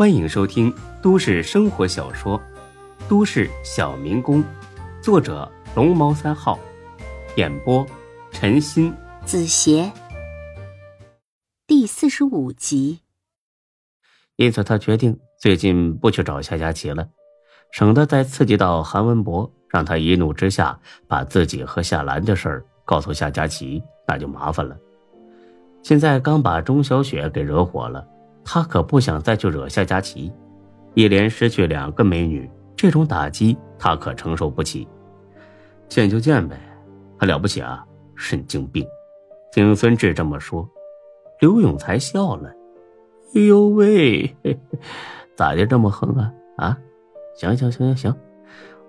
欢迎收听都市生活小说《都市小民工》，作者龙猫三号，演播陈鑫、子邪，第四十五集。因此，他决定最近不去找夏佳琪了，省得再刺激到韩文博，让他一怒之下把自己和夏兰的事儿告诉夏佳琪，那就麻烦了。现在刚把钟小雪给惹火了。他可不想再去惹夏佳琪，一连失去两个美女，这种打击他可承受不起。见就见呗，还了不起啊？神经病！听孙志这么说，刘永才笑了：“哎呦喂，咋就这么横啊？啊？行行行行行，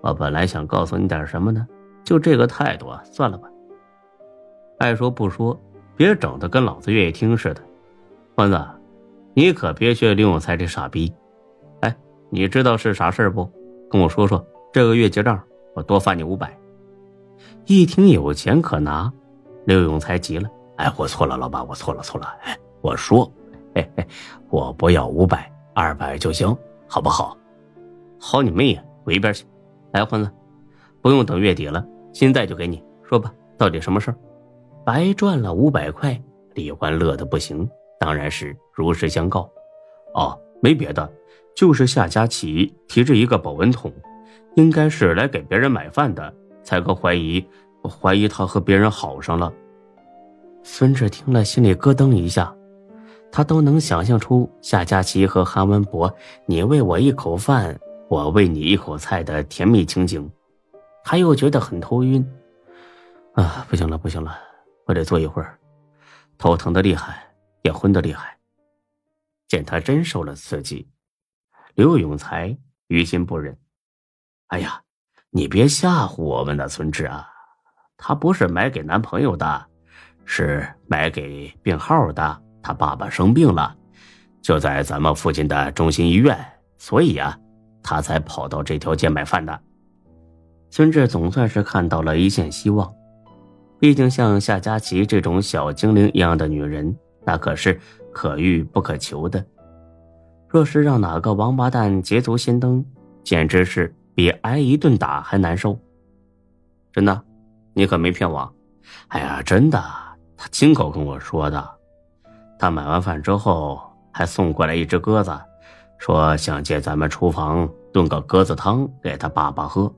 我本来想告诉你点什么呢，就这个态度啊，算了吧。爱说不说，别整的跟老子愿意听似的，欢子。”你可别学刘永才这傻逼！哎，你知道是啥事不？跟我说说。这个月结账，我多发你五百。一听有钱可拿，刘永才急了：“哎，我错了，老板，我错了，错了。哎，我说，嘿嘿，我不要五百，二百就行，好不好？好你妹呀！滚一边去！来，欢子，不用等月底了，现在就给你说吧，到底什么事儿？白赚了五百块，李欢乐的不行。当然是如实相告，哦，没别的，就是夏佳琪提着一个保温桶，应该是来给别人买饭的，才哥怀疑，怀疑他和别人好上了。孙志听了，心里咯噔一下，他都能想象出夏佳琪和韩文博“你喂我一口饭，我喂你一口菜”的甜蜜情景，他又觉得很头晕，啊，不行了，不行了，我得坐一会儿，头疼的厉害。也昏得厉害。见他真受了刺激，刘永才于心不忍。哎呀，你别吓唬我们的孙志啊！他不是买给男朋友的，是买给病号的。他爸爸生病了，就在咱们附近的中心医院，所以啊，他才跑到这条街买饭的。孙志总算是看到了一线希望。毕竟像夏佳琪这种小精灵一样的女人。那可是可遇不可求的。若是让哪个王八蛋捷足先登，简直是比挨一顿打还难受。真的，你可没骗我。哎呀，真的，他亲口跟我说的。他买完饭之后还送过来一只鸽子，说想借咱们厨房炖个鸽子汤给他爸爸喝。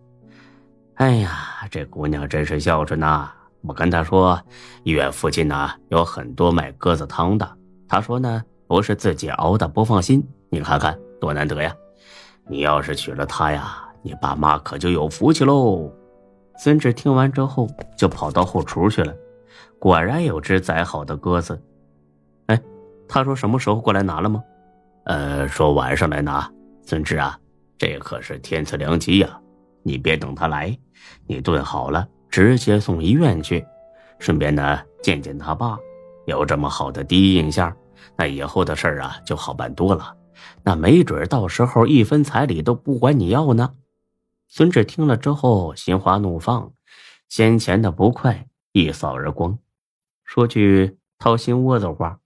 哎呀，这姑娘真是孝顺呐。我跟他说，医院附近呢有很多卖鸽子汤的。他说呢，不是自己熬的，不放心。你看看多难得呀！你要是娶了她呀，你爸妈可就有福气喽。孙志听完之后，就跑到后厨去了。果然有只宰好的鸽子。哎，他说什么时候过来拿了吗？呃，说晚上来拿。孙志啊，这可是天赐良机呀！你别等他来，你炖好了。直接送医院去，顺便呢见见他爸。有这么好的第一印象，那以后的事儿啊就好办多了。那没准到时候一分彩礼都不管你要呢。孙志听了之后，心花怒放，先前的不快一扫而光。说句掏心窝子话，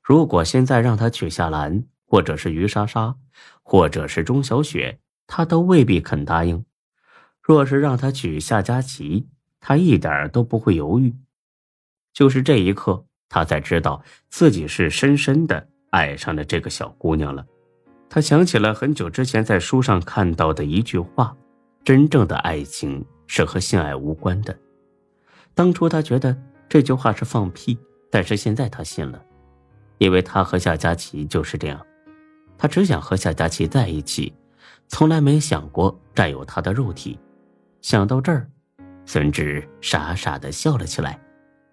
如果现在让他娶夏兰，或者是于莎莎，或者是钟小雪，他都未必肯答应。若是让他娶夏佳琪，他一点都不会犹豫。就是这一刻，他才知道自己是深深的爱上了这个小姑娘了。他想起了很久之前在书上看到的一句话：“真正的爱情是和性爱无关的。”当初他觉得这句话是放屁，但是现在他信了，因为他和夏佳琪就是这样，他只想和夏佳琪在一起，从来没想过占有她的肉体。想到这儿，孙志傻傻的笑了起来，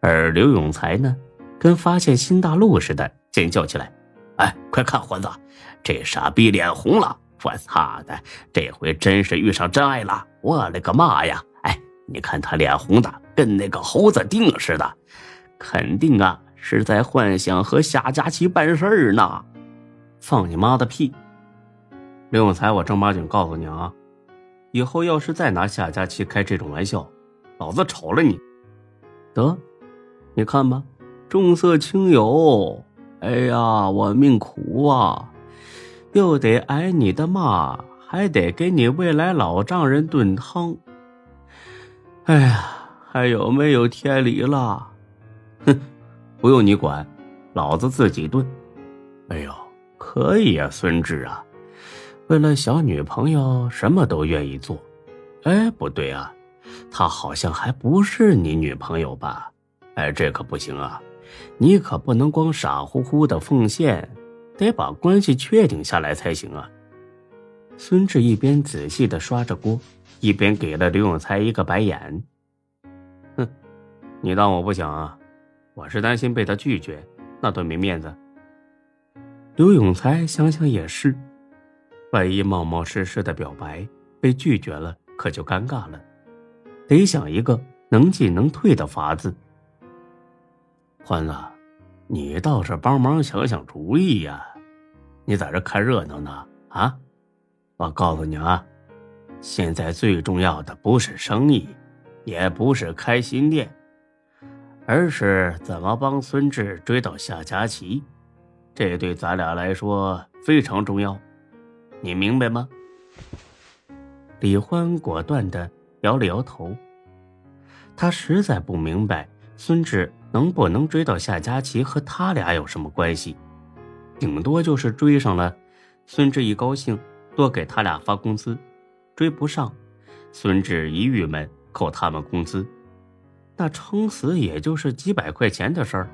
而刘永才呢，跟发现新大陆似的尖叫起来：“哎，快看，欢子，这傻逼脸红了！我操的，这回真是遇上真爱了！我勒个妈呀！哎，你看他脸红的跟那个猴子腚似的，肯定啊是在幻想和夏佳琪办事儿呢！放你妈的屁！刘永才，我正儿八经告诉你啊！”以后要是再拿夏佳琪开这种玩笑，老子炒了你！得，你看吧，重色轻友。哎呀，我命苦啊！又得挨你的骂，还得给你未来老丈人炖汤。哎呀，还有没有天理了？哼，不用你管，老子自己炖。哎呦，可以啊，孙志啊，为了小女朋友，什么都愿意做。哎，不对啊，她好像还不是你女朋友吧？哎，这可不行啊，你可不能光傻乎乎的奉献，得把关系确定下来才行啊。孙志一边仔细的刷着锅，一边给了刘永才一个白眼。哼，你当我不想啊？我是担心被他拒绝，那多没面子。刘永才想想也是，万一冒冒失失的表白被拒绝了。可就尴尬了，得想一个能进能退的法子。欢子，你倒是帮忙想想主意呀！你在这看热闹呢？啊！我告诉你啊，现在最重要的不是生意，也不是开新店，而是怎么帮孙志追到夏佳琪。这对咱俩来说非常重要，你明白吗？李欢果断的摇了摇头，他实在不明白孙志能不能追到夏佳琪和他俩有什么关系，顶多就是追上了，孙志一高兴多给他俩发工资；追不上，孙志一郁闷扣他们工资，那撑死也就是几百块钱的事儿，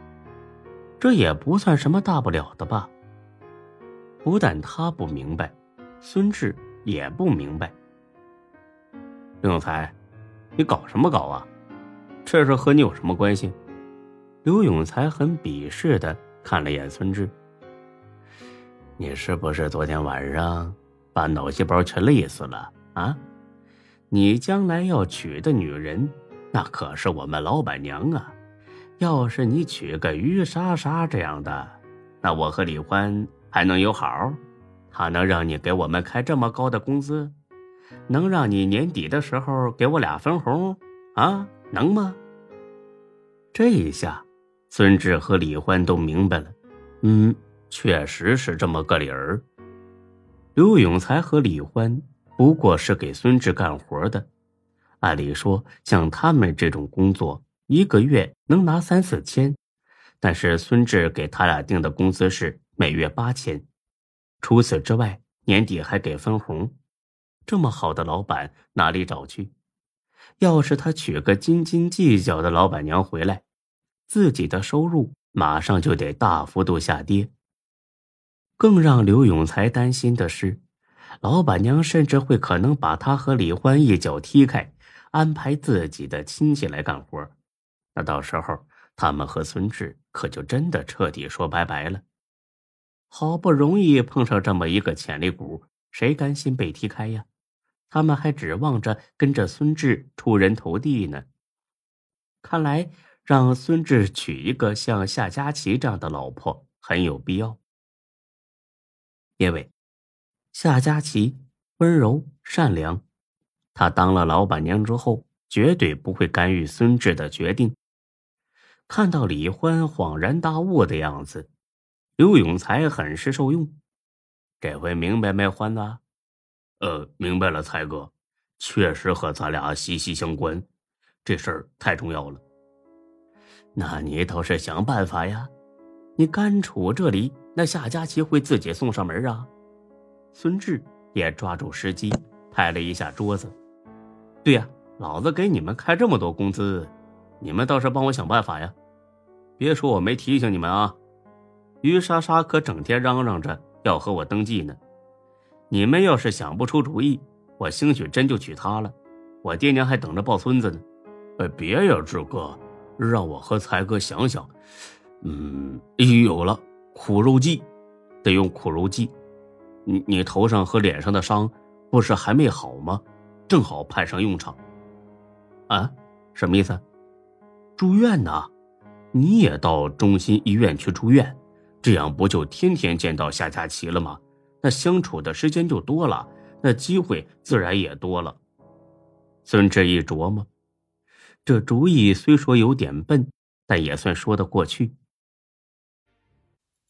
这也不算什么大不了的吧？不但他不明白，孙志也不明白。刘永才，你搞什么搞啊？这事和你有什么关系？刘永才很鄙视的看了眼孙志。你是不是昨天晚上把脑细胞全累死了啊？你将来要娶的女人，那可是我们老板娘啊！要是你娶个于莎莎这样的，那我和李欢还能有好？他能让你给我们开这么高的工资？能让你年底的时候给我俩分红，啊，能吗？这一下，孙志和李欢都明白了，嗯，确实是这么个理儿。刘永才和李欢不过是给孙志干活的，按理说像他们这种工作，一个月能拿三四千，但是孙志给他俩定的工资是每月八千，除此之外，年底还给分红。这么好的老板哪里找去？要是他娶个斤斤计较的老板娘回来，自己的收入马上就得大幅度下跌。更让刘永才担心的是，老板娘甚至会可能把他和李欢一脚踢开，安排自己的亲戚来干活。那到时候他们和孙志可就真的彻底说拜拜了。好不容易碰上这么一个潜力股，谁甘心被踢开呀？他们还指望着跟着孙志出人头地呢。看来让孙志娶一个像夏佳琪这样的老婆很有必要，因为夏佳琪温柔善良，她当了老板娘之后绝对不会干预孙志的决定。看到李欢恍然大悟的样子，刘永才很是受用。这回明白没，欢子？呃，明白了，才哥，确实和咱俩息息相关，这事儿太重要了。那你倒是想办法呀！你干杵这里，那夏佳琪会自己送上门啊？孙志也抓住时机，拍了一下桌子。对呀，老子给你们开这么多工资，你们倒是帮我想办法呀！别说我没提醒你们啊！于莎莎可整天嚷嚷着要和我登记呢。你们要是想不出主意，我兴许真就娶她了。我爹娘还等着抱孙子呢。哎，别呀，志哥，让我和才哥想想。嗯，有了，苦肉计，得用苦肉计。你你头上和脸上的伤不是还没好吗？正好派上用场。啊，什么意思？住院呢？你也到中心医院去住院，这样不就天天见到夏佳琪了吗？那相处的时间就多了，那机会自然也多了。孙志一琢磨，这主意虽说有点笨，但也算说得过去。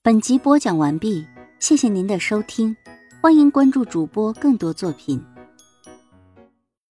本集播讲完毕，谢谢您的收听。欢迎关注主播更多作品。